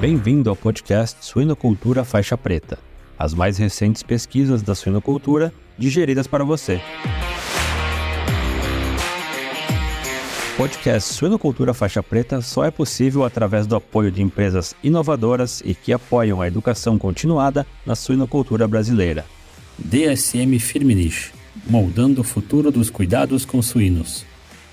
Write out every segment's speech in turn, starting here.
Bem-vindo ao podcast Suinocultura Faixa Preta, as mais recentes pesquisas da suinocultura digeridas para você. O podcast Suinocultura Faixa Preta só é possível através do apoio de empresas inovadoras e que apoiam a educação continuada na suinocultura brasileira. DSM Firmenich, moldando o futuro dos cuidados com suínos.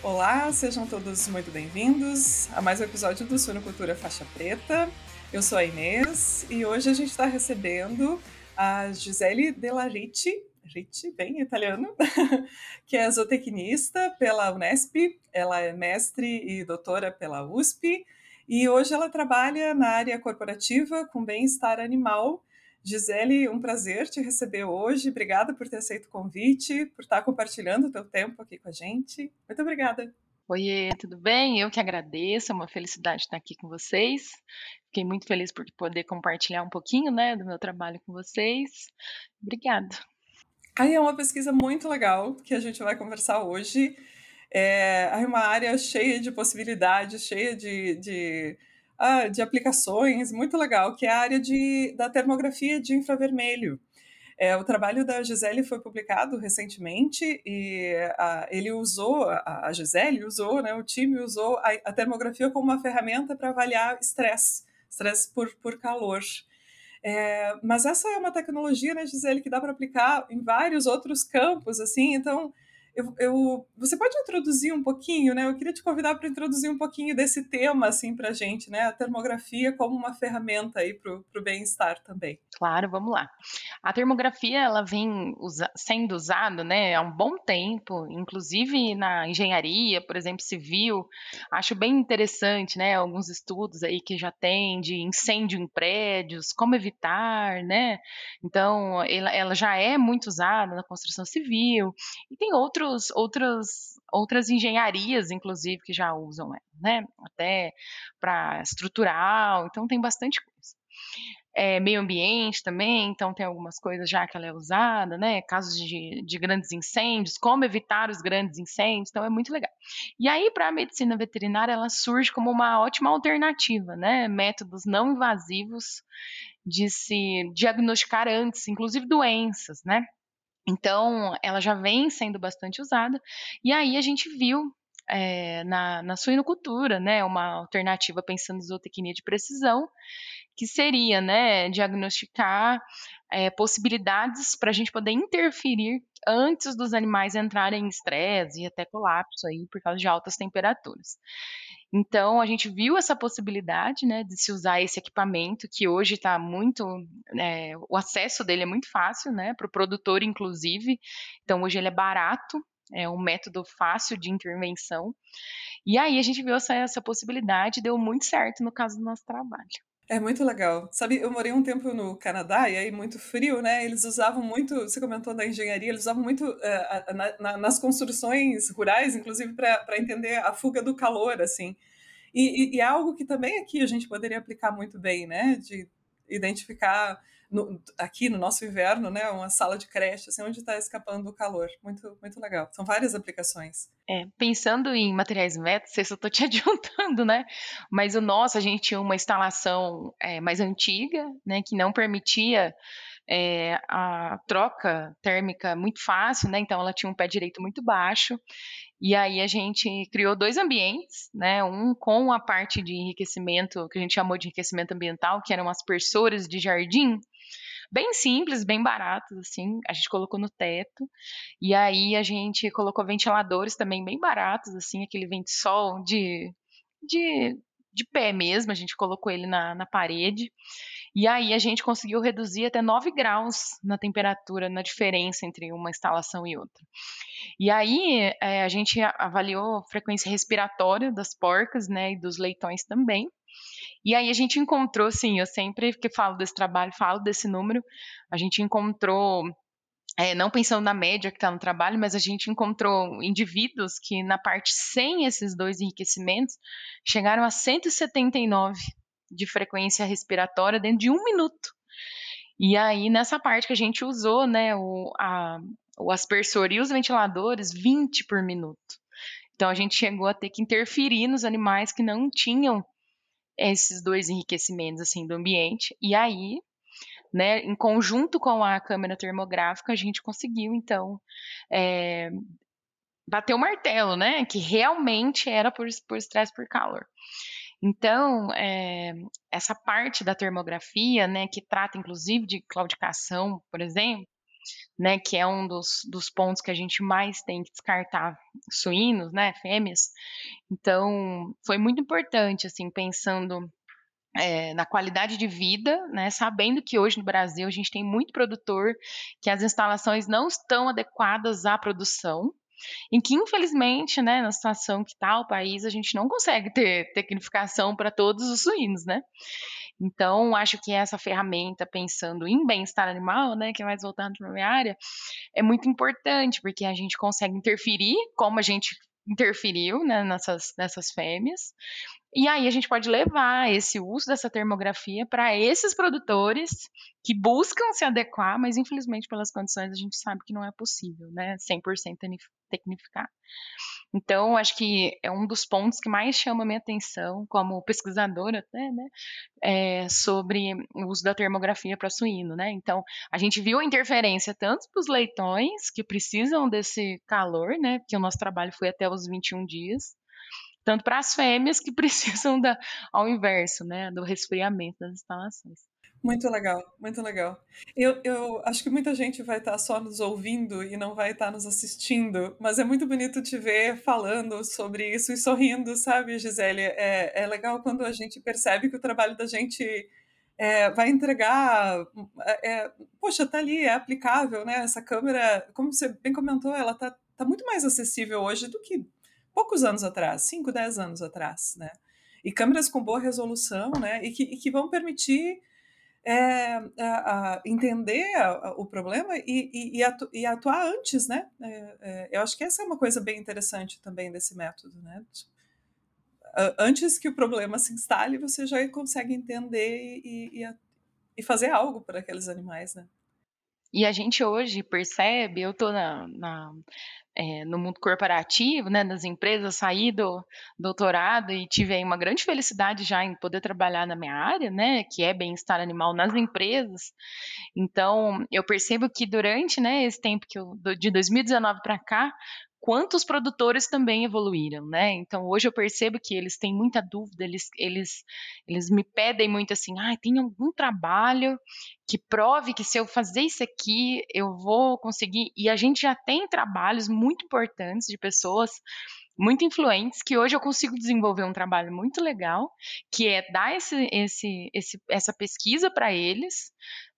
Olá, sejam todos muito bem-vindos a mais um episódio do Suinocultura Faixa Preta. Eu sou a Inês e hoje a gente está recebendo a Gisele Delariti, Ricci, bem italiano, que é zootecnista pela Unesp, ela é mestre e doutora pela USP e hoje ela trabalha na área corporativa com bem-estar animal Gisele, um prazer te receber hoje. Obrigada por ter aceito o convite, por estar compartilhando o teu tempo aqui com a gente. Muito obrigada. Oiê, tudo bem? Eu que agradeço, é uma felicidade estar aqui com vocês. Fiquei muito feliz por poder compartilhar um pouquinho né, do meu trabalho com vocês. Obrigada. Aí é uma pesquisa muito legal que a gente vai conversar hoje. É, uma área cheia de possibilidades, cheia de, de ah, de aplicações muito legal, que é a área de, da termografia de infravermelho. É, o trabalho da Gisele foi publicado recentemente e a, ele usou, a, a Gisele usou, né, o time usou a, a termografia como uma ferramenta para avaliar estresse, estresse por, por calor. É, mas essa é uma tecnologia, né, Gisele, que dá para aplicar em vários outros campos, assim, então eu, eu, você pode introduzir um pouquinho, né? Eu queria te convidar para introduzir um pouquinho desse tema, assim, para a gente, né? A termografia como uma ferramenta aí para o bem-estar também. Claro, vamos lá. A termografia, ela vem usa sendo usada, né, há um bom tempo, inclusive na engenharia, por exemplo, civil. Acho bem interessante, né? Alguns estudos aí que já tem de incêndio em prédios, como evitar, né? Então, ela, ela já é muito usada na construção civil. E tem outros outros, outras engenharias, inclusive, que já usam né? Até para estrutural, então tem bastante coisa. É, meio ambiente também, então tem algumas coisas já que ela é usada, né? Casos de, de grandes incêndios, como evitar os grandes incêndios, então é muito legal. E aí, para a medicina veterinária, ela surge como uma ótima alternativa, né? Métodos não invasivos de se diagnosticar antes, inclusive doenças, né? Então, ela já vem sendo bastante usada. E aí a gente viu é, na, na suinocultura, né, uma alternativa pensando em zootecnia de precisão, que seria, né, diagnosticar é, possibilidades para a gente poder interferir antes dos animais entrarem em estresse e até colapso aí por causa de altas temperaturas. Então, a gente viu essa possibilidade, né, de se usar esse equipamento, que hoje está muito, é, o acesso dele é muito fácil, né, para o produtor, inclusive. Então, hoje ele é barato, é um método fácil de intervenção. E aí a gente viu essa, essa possibilidade, deu muito certo no caso do nosso trabalho. É muito legal. Sabe, eu morei um tempo no Canadá e aí muito frio, né? Eles usavam muito, você comentou da engenharia, eles usavam muito uh, na, na, nas construções rurais, inclusive para entender a fuga do calor, assim. E, e, e, é algo que também aqui a gente poderia aplicar muito bem, né? De identificar no, aqui no nosso inverno, né, uma sala de creche, assim, onde está escapando o calor. Muito, muito legal. São várias aplicações. É, pensando em materiais se eu estou te adiantando, né? Mas o nosso, a gente tinha uma instalação é, mais antiga, né, que não permitia é, a troca térmica muito fácil, né? Então ela tinha um pé direito muito baixo. E aí a gente criou dois ambientes, né? Um com a parte de enriquecimento, que a gente chamou de enriquecimento ambiental, que eram aspersores de jardim, bem simples, bem baratos, assim. A gente colocou no teto. E aí a gente colocou ventiladores também bem baratos, assim, aquele vento sol de, de, de pé mesmo. A gente colocou ele na, na parede. E aí a gente conseguiu reduzir até 9 graus na temperatura, na diferença entre uma instalação e outra. E aí é, a gente avaliou a frequência respiratória das porcas, né, e dos leitões também. E aí a gente encontrou, sim, eu sempre que falo desse trabalho, falo desse número, a gente encontrou é, não pensando na média que está no trabalho, mas a gente encontrou indivíduos que na parte sem esses dois enriquecimentos chegaram a 179 de frequência respiratória dentro de um minuto. E aí, nessa parte que a gente usou, né, o, a, o aspersor e os ventiladores, 20 por minuto. Então, a gente chegou a ter que interferir nos animais que não tinham esses dois enriquecimentos assim do ambiente. E aí, né, em conjunto com a câmera termográfica, a gente conseguiu então é, bater o martelo, né, que realmente era por, por estresse por calor. Então, é, essa parte da termografia, né, que trata inclusive de claudicação, por exemplo, né, que é um dos, dos pontos que a gente mais tem que descartar suínos, né, fêmeas. Então, foi muito importante, assim, pensando é, na qualidade de vida, né, sabendo que hoje no Brasil a gente tem muito produtor que as instalações não estão adequadas à produção, em que infelizmente, né, na situação que está o país, a gente não consegue ter tecnificação para todos os suínos, né? Então, acho que essa ferramenta, pensando em bem-estar animal, né, que é mais voltado para a minha área, é muito importante, porque a gente consegue interferir, como a gente interferiu né, nessas, nessas fêmeas, e aí a gente pode levar esse uso dessa termografia para esses produtores que buscam se adequar, mas infelizmente pelas condições a gente sabe que não é possível, né? 100% tecnificar. Então, acho que é um dos pontos que mais chama a minha atenção como pesquisadora até, né? É sobre o uso da termografia para suíno, né? Então, a gente viu a interferência tanto para os leitões que precisam desse calor, né? Porque o nosso trabalho foi até os 21 dias, tanto para as fêmeas que precisam da, ao inverso, né, do resfriamento das instalações. Muito legal, muito legal. Eu, eu acho que muita gente vai estar só nos ouvindo e não vai estar nos assistindo, mas é muito bonito te ver falando sobre isso e sorrindo, sabe, Gisele? É, é legal quando a gente percebe que o trabalho da gente é, vai entregar. É, é poxa, tá ali, é aplicável, né? Essa câmera, como você bem comentou, ela tá, tá muito mais acessível hoje do que poucos anos atrás, 5, 10 anos atrás, né? E câmeras com boa resolução, né? E que, e que vão permitir é, a, a entender a, o problema e, atu, e, atuar antes, né? É, é, eu acho que essa é uma coisa bem interessante também desse método, né? Antes que o problema se instale, você já consegue entender e, e fazer algo para aqueles animais, né? E a gente hoje percebe, eu estou na, na é, no mundo corporativo, né, das empresas, saí do doutorado e tive uma grande felicidade já em poder trabalhar na minha área, né, que é bem-estar animal nas empresas. Então, eu percebo que durante, né, esse tempo que eu, de 2019 para cá, quantos produtores também evoluíram, né? Então hoje eu percebo que eles têm muita dúvida, eles, eles, eles me pedem muito assim, ah, tem algum trabalho que prove que se eu fazer isso aqui eu vou conseguir. E a gente já tem trabalhos muito importantes de pessoas muito influentes que hoje eu consigo desenvolver um trabalho muito legal, que é dar esse, esse, esse essa pesquisa para eles,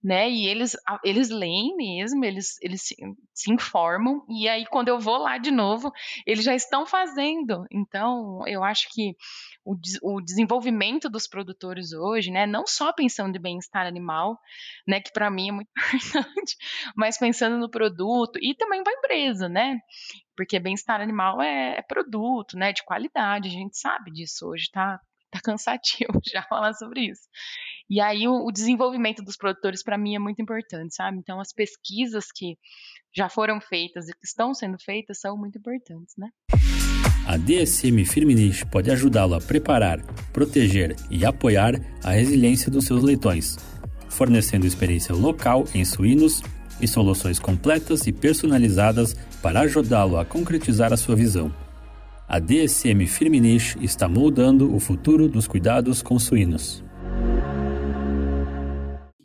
né? E eles, eles leem mesmo, eles, eles se, se, informam, e aí quando eu vou lá de novo, eles já estão fazendo. Então, eu acho que o, o desenvolvimento dos produtores hoje, né? Não só pensando em bem-estar animal, né? Que para mim é muito importante, mas pensando no produto e também para a empresa, né? Porque bem-estar animal é, é produto, né? De qualidade, a gente sabe disso hoje, tá? tá cansativo já falar sobre isso. E aí o, o desenvolvimento dos produtores para mim é muito importante, sabe? Então as pesquisas que já foram feitas e que estão sendo feitas são muito importantes, né? A DSM Firmenich pode ajudá-lo a preparar, proteger e apoiar a resiliência dos seus leitões, fornecendo experiência local em suínos e soluções completas e personalizadas para ajudá-lo a concretizar a sua visão. A DSM Firmenich está moldando o futuro dos cuidados com suínos.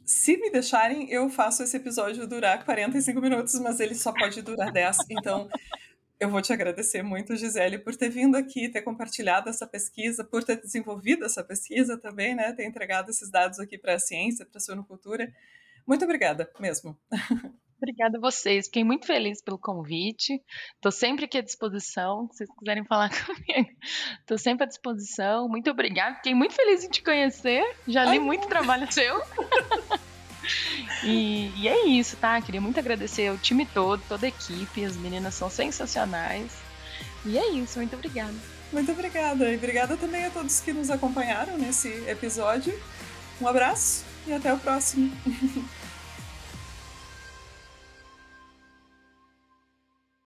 Se me deixarem, eu faço esse episódio durar 45 minutos, mas ele só pode durar 10. Então, eu vou te agradecer muito, Gisele, por ter vindo aqui, ter compartilhado essa pesquisa, por ter desenvolvido essa pesquisa também, né? Ter entregado esses dados aqui para a ciência, para a suinocultura. Muito obrigada mesmo. Obrigada a vocês. Fiquei muito feliz pelo convite. Estou sempre aqui à disposição. Se vocês quiserem falar comigo, estou sempre à disposição. Muito obrigada. Fiquei muito feliz em te conhecer. Já li Ai, muito trabalho seu. e, e, é isso, tá? Queria muito agradecer ao time todo, toda a equipe. As meninas são sensacionais. E é isso. Muito obrigada. Muito obrigada. E obrigada também a todos que nos acompanharam nesse episódio. Um abraço e até o próximo.